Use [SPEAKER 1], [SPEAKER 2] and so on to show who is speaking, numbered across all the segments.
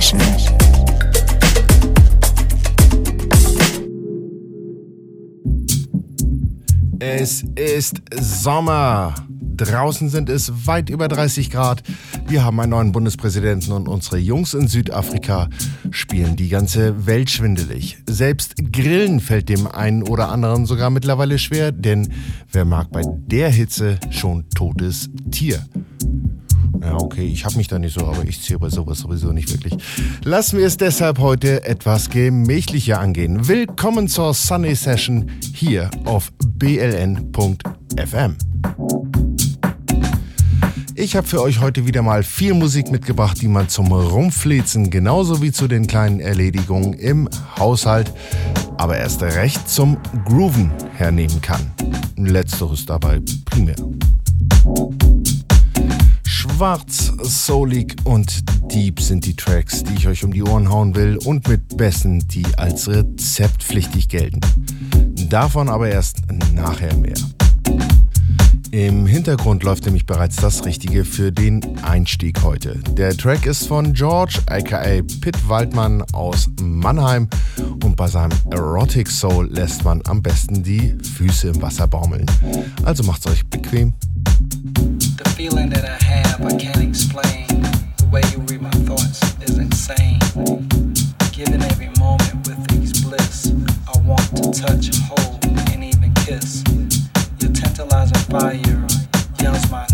[SPEAKER 1] Session.
[SPEAKER 2] Es ist Sommer. Draußen sind es weit über 30 Grad. Wir haben einen neuen Bundespräsidenten und unsere Jungs in Südafrika spielen die ganze Welt schwindelig. Selbst Grillen fällt dem einen oder anderen sogar mittlerweile schwer, denn wer mag bei der Hitze schon totes Tier? Ja, okay, ich habe mich da nicht so, aber ich ziehe bei sowas sowieso nicht wirklich. Lassen wir es deshalb heute etwas gemächlicher angehen. Willkommen zur Sunny Session hier auf bln.fm. Ich habe für euch heute wieder mal viel Musik mitgebracht, die man zum Rumflezen genauso wie zu den kleinen Erledigungen im Haushalt, aber erst recht zum Grooven hernehmen kann. Letzteres dabei primär. Schwarz, soulig und deep sind die Tracks, die ich euch um die Ohren hauen will und mit Bässen, die als rezeptpflichtig gelten. Davon aber erst nachher mehr. Im Hintergrund läuft nämlich bereits das Richtige für den Einstieg heute. Der Track ist von George aka Pitt Waldmann aus Mannheim und bei seinem Erotic Soul lässt man am besten die Füße im Wasser baumeln. Also macht's euch bequem. The feeling that I can't explain. The way you read my thoughts is insane. Every moment with I want to touch, hold, and even kiss. tantalizing fire yells my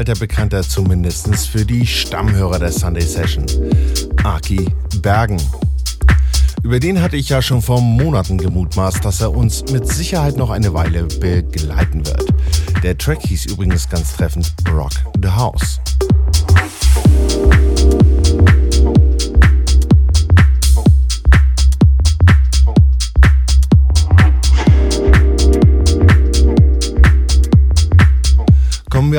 [SPEAKER 2] alter Bekannter zumindest für die Stammhörer der Sunday Session. Aki Bergen. Über den hatte ich ja schon vor Monaten gemutmaßt, dass er uns mit Sicherheit noch eine Weile begleiten wird. Der Track hieß übrigens ganz treffend Rock the House.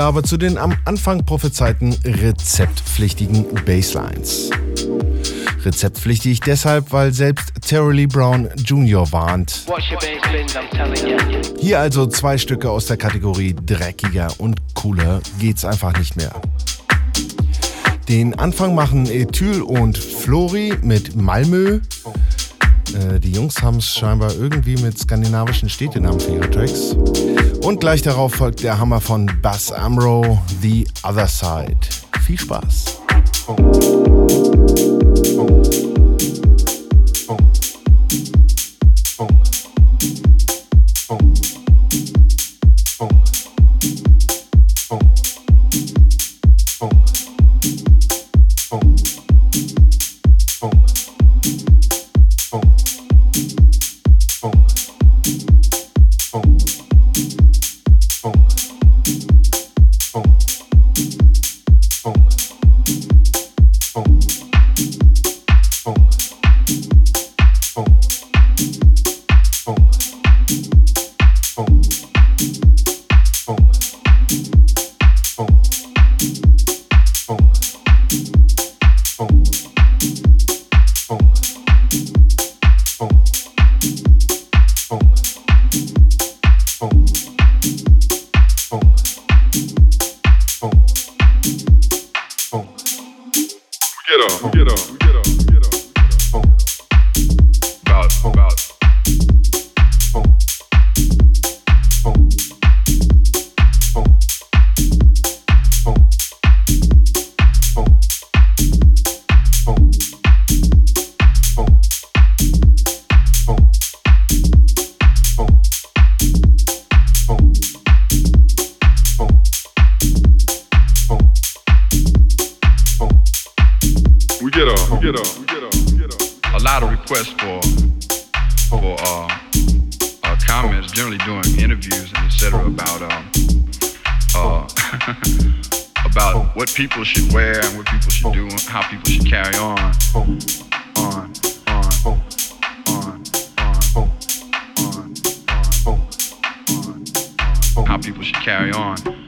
[SPEAKER 2] Aber zu den am Anfang prophezeiten rezeptpflichtigen Basslines. Rezeptpflichtig deshalb, weil selbst Terry Lee Brown Jr. warnt. Hier also zwei Stücke aus der Kategorie dreckiger und cooler geht's einfach nicht mehr. Den Anfang machen Ethyl und Flori mit Malmö. Äh, die Jungs haben es scheinbar irgendwie mit skandinavischen Städtenamen für ihre Tracks. Und gleich darauf folgt der Hammer von Bass Amro, The Other Side. Viel Spaß.
[SPEAKER 1] carry on.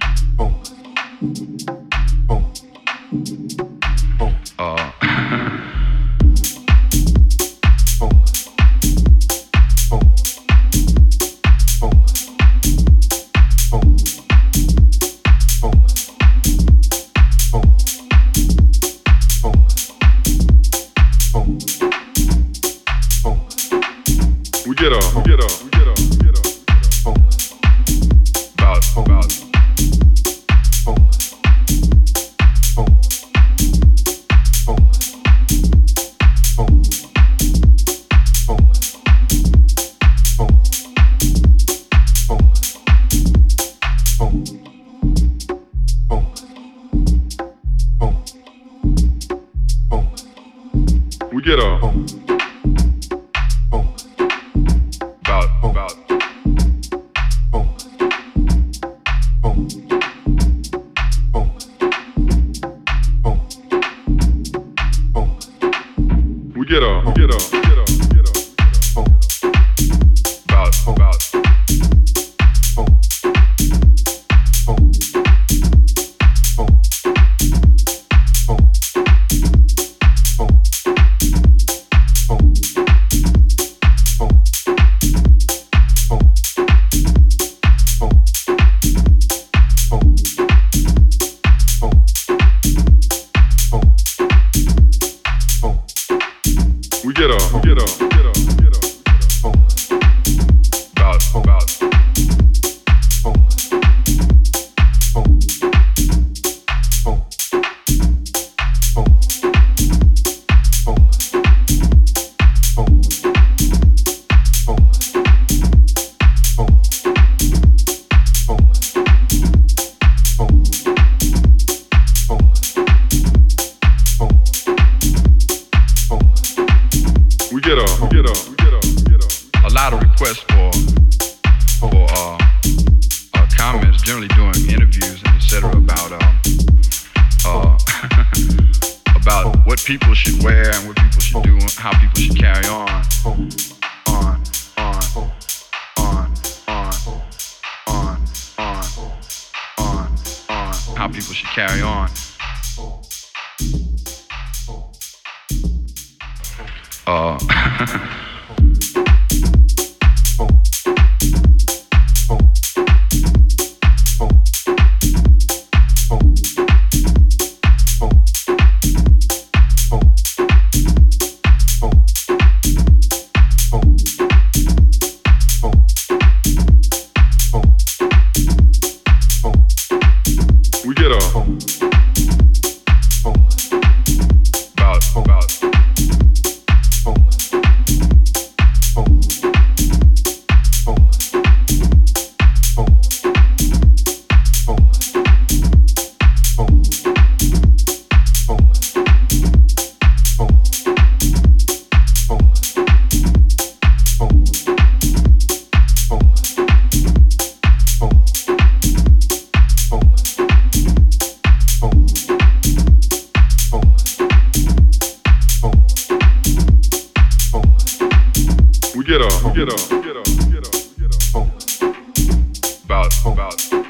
[SPEAKER 1] get up, get up, get up, get up, get up. About, about.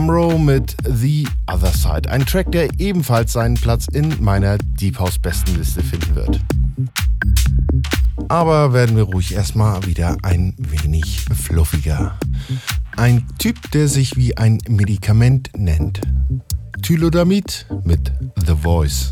[SPEAKER 3] Amro mit The Other Side. Ein Track, der ebenfalls seinen Platz in meiner Deep House Bestenliste finden wird. Aber werden wir ruhig erstmal wieder ein wenig fluffiger. Ein Typ, der sich wie ein Medikament nennt. Tylodamid mit The Voice.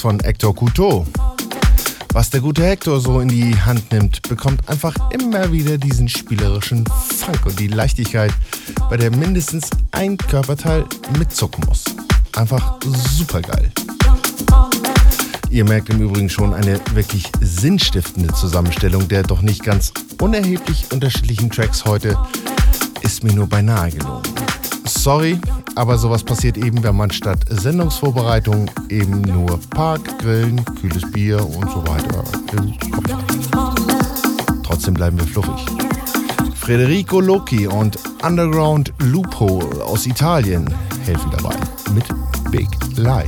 [SPEAKER 2] Von Hector Couteau. Was der gute Hector so in die Hand nimmt, bekommt einfach immer wieder diesen spielerischen Funk und die Leichtigkeit, bei der mindestens ein Körperteil mitzucken muss. Einfach super geil. Ihr merkt im Übrigen schon eine wirklich sinnstiftende Zusammenstellung der doch nicht ganz unerheblich unterschiedlichen Tracks heute ist mir nur beinahe gelungen. Sorry, aber sowas passiert eben, wenn man statt Sendungsvorbereitung eben nur Park, Grillen, kühles Bier und so weiter hat. Trotzdem bleiben wir fluffig. Federico Loki und Underground Loophole aus Italien helfen dabei mit Big Lie.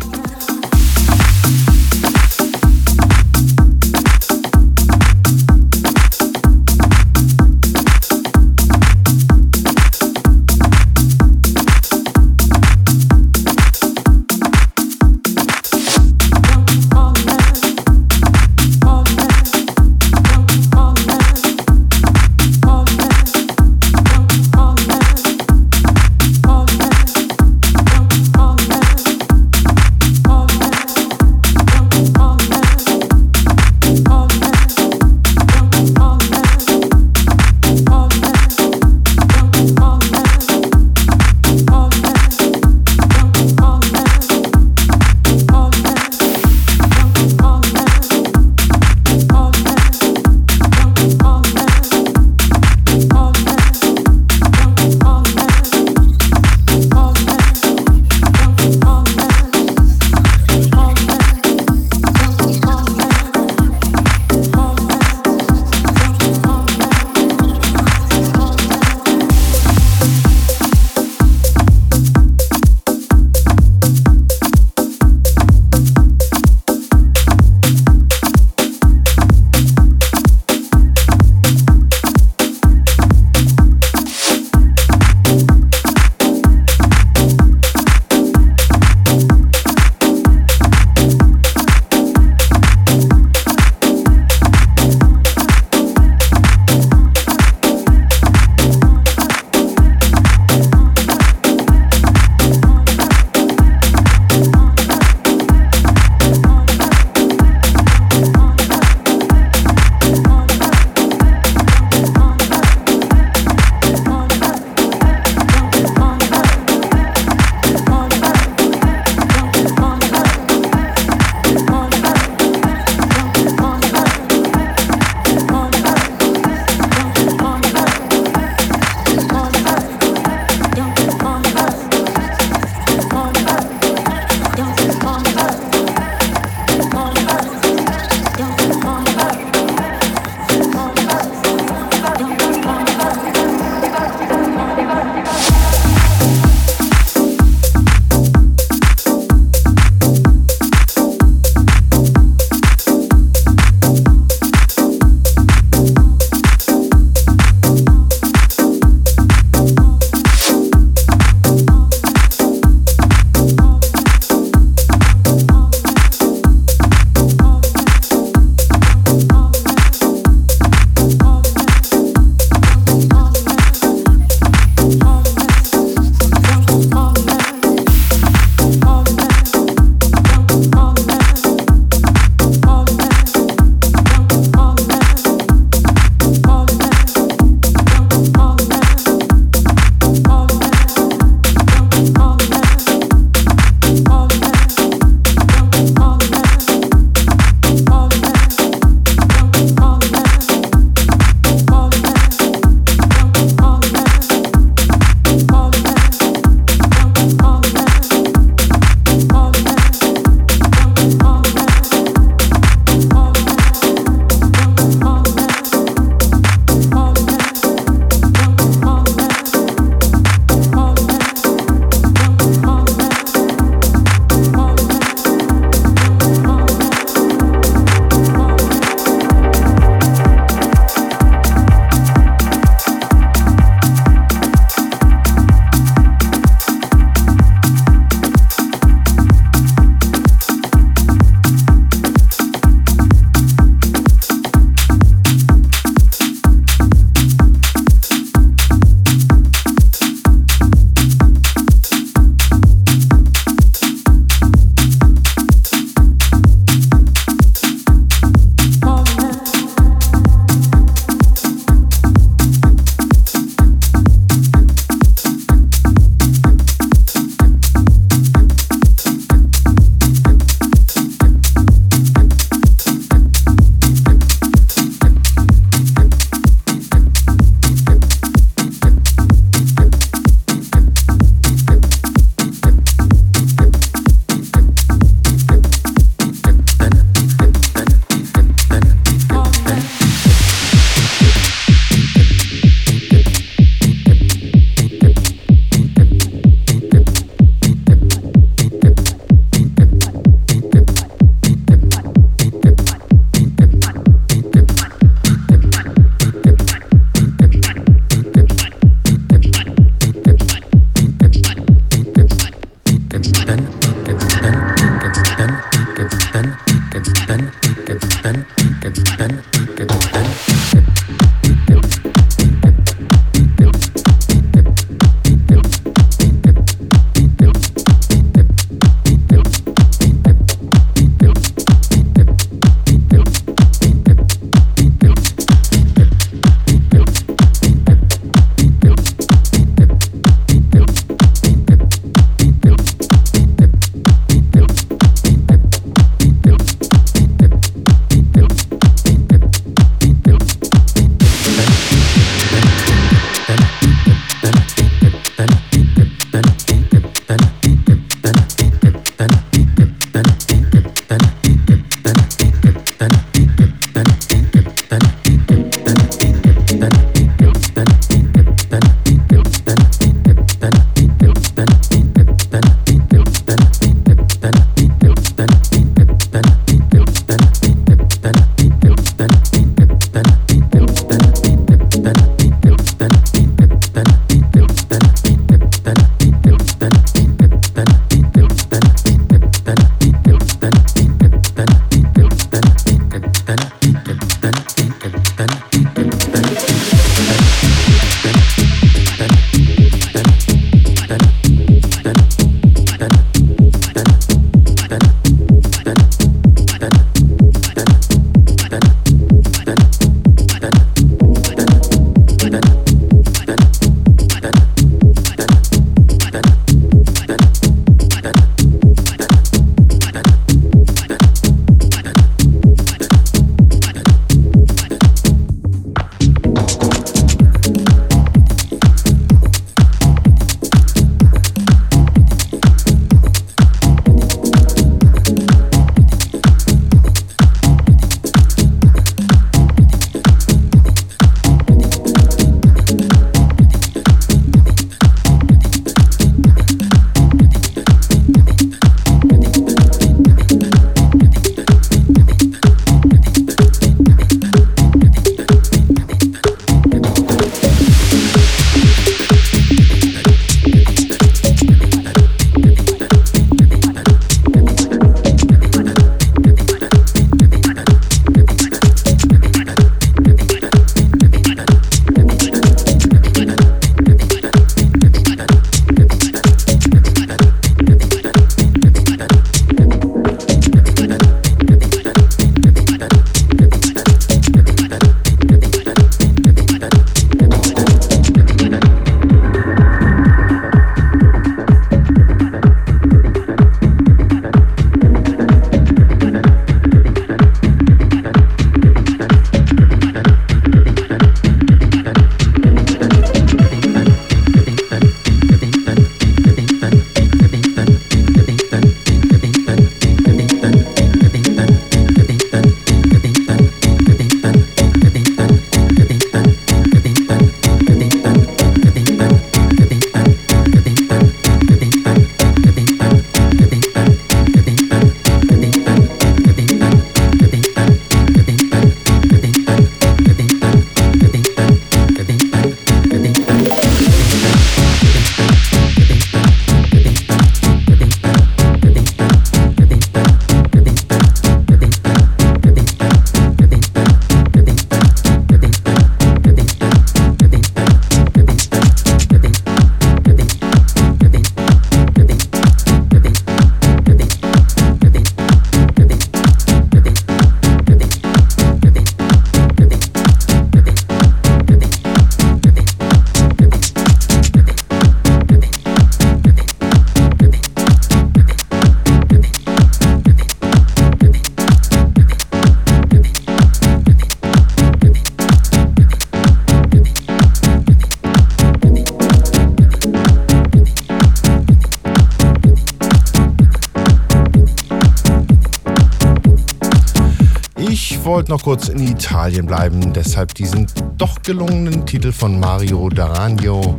[SPEAKER 2] Wollte noch kurz in Italien bleiben, deshalb diesen doch gelungenen Titel von Mario D'Aragno,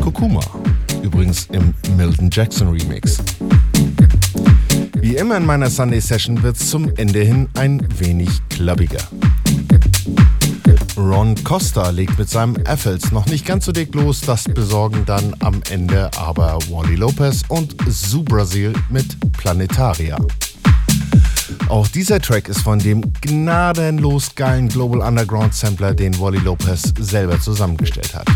[SPEAKER 2] Kokuma, übrigens im Milton Jackson Remix. Wie immer in meiner Sunday Session wird es zum Ende hin ein wenig clubbiger. Ron Costa legt mit seinem Effels noch nicht ganz so dick los, das besorgen dann am Ende aber Wally Lopez und Zoo Brasil mit Planetaria. Auch dieser Track ist von dem gnadenlos geilen Global Underground Sampler, den Wally Lopez selber zusammengestellt hat.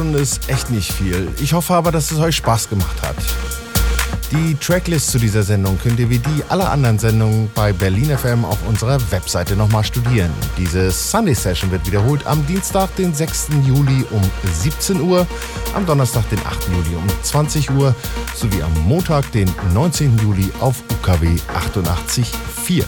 [SPEAKER 2] Eine Stunde ist echt nicht viel. Ich hoffe aber, dass es euch Spaß gemacht hat. Die Tracklist zu dieser Sendung könnt ihr wie die aller anderen Sendungen bei Berlin FM auf unserer Webseite nochmal studieren. Diese Sunday Session wird wiederholt am Dienstag, den 6. Juli um 17 Uhr, am Donnerstag, den 8. Juli um 20 Uhr sowie am Montag, den 19. Juli auf UKW 88.4.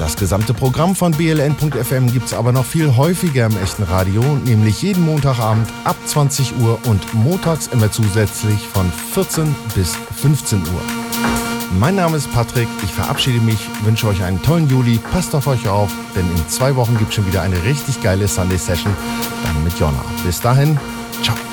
[SPEAKER 2] Das gesamte Programm von bln.fm gibt es aber noch viel häufiger im echten Radio, nämlich jeden Montagabend ab 20 Uhr und montags immer zusätzlich von 14 bis 15 Uhr. Mein Name ist Patrick, ich verabschiede mich, wünsche euch einen tollen Juli, passt auf euch auf, denn in zwei Wochen gibt es schon wieder eine richtig geile Sunday Session, dann mit Jonna. Bis dahin, ciao.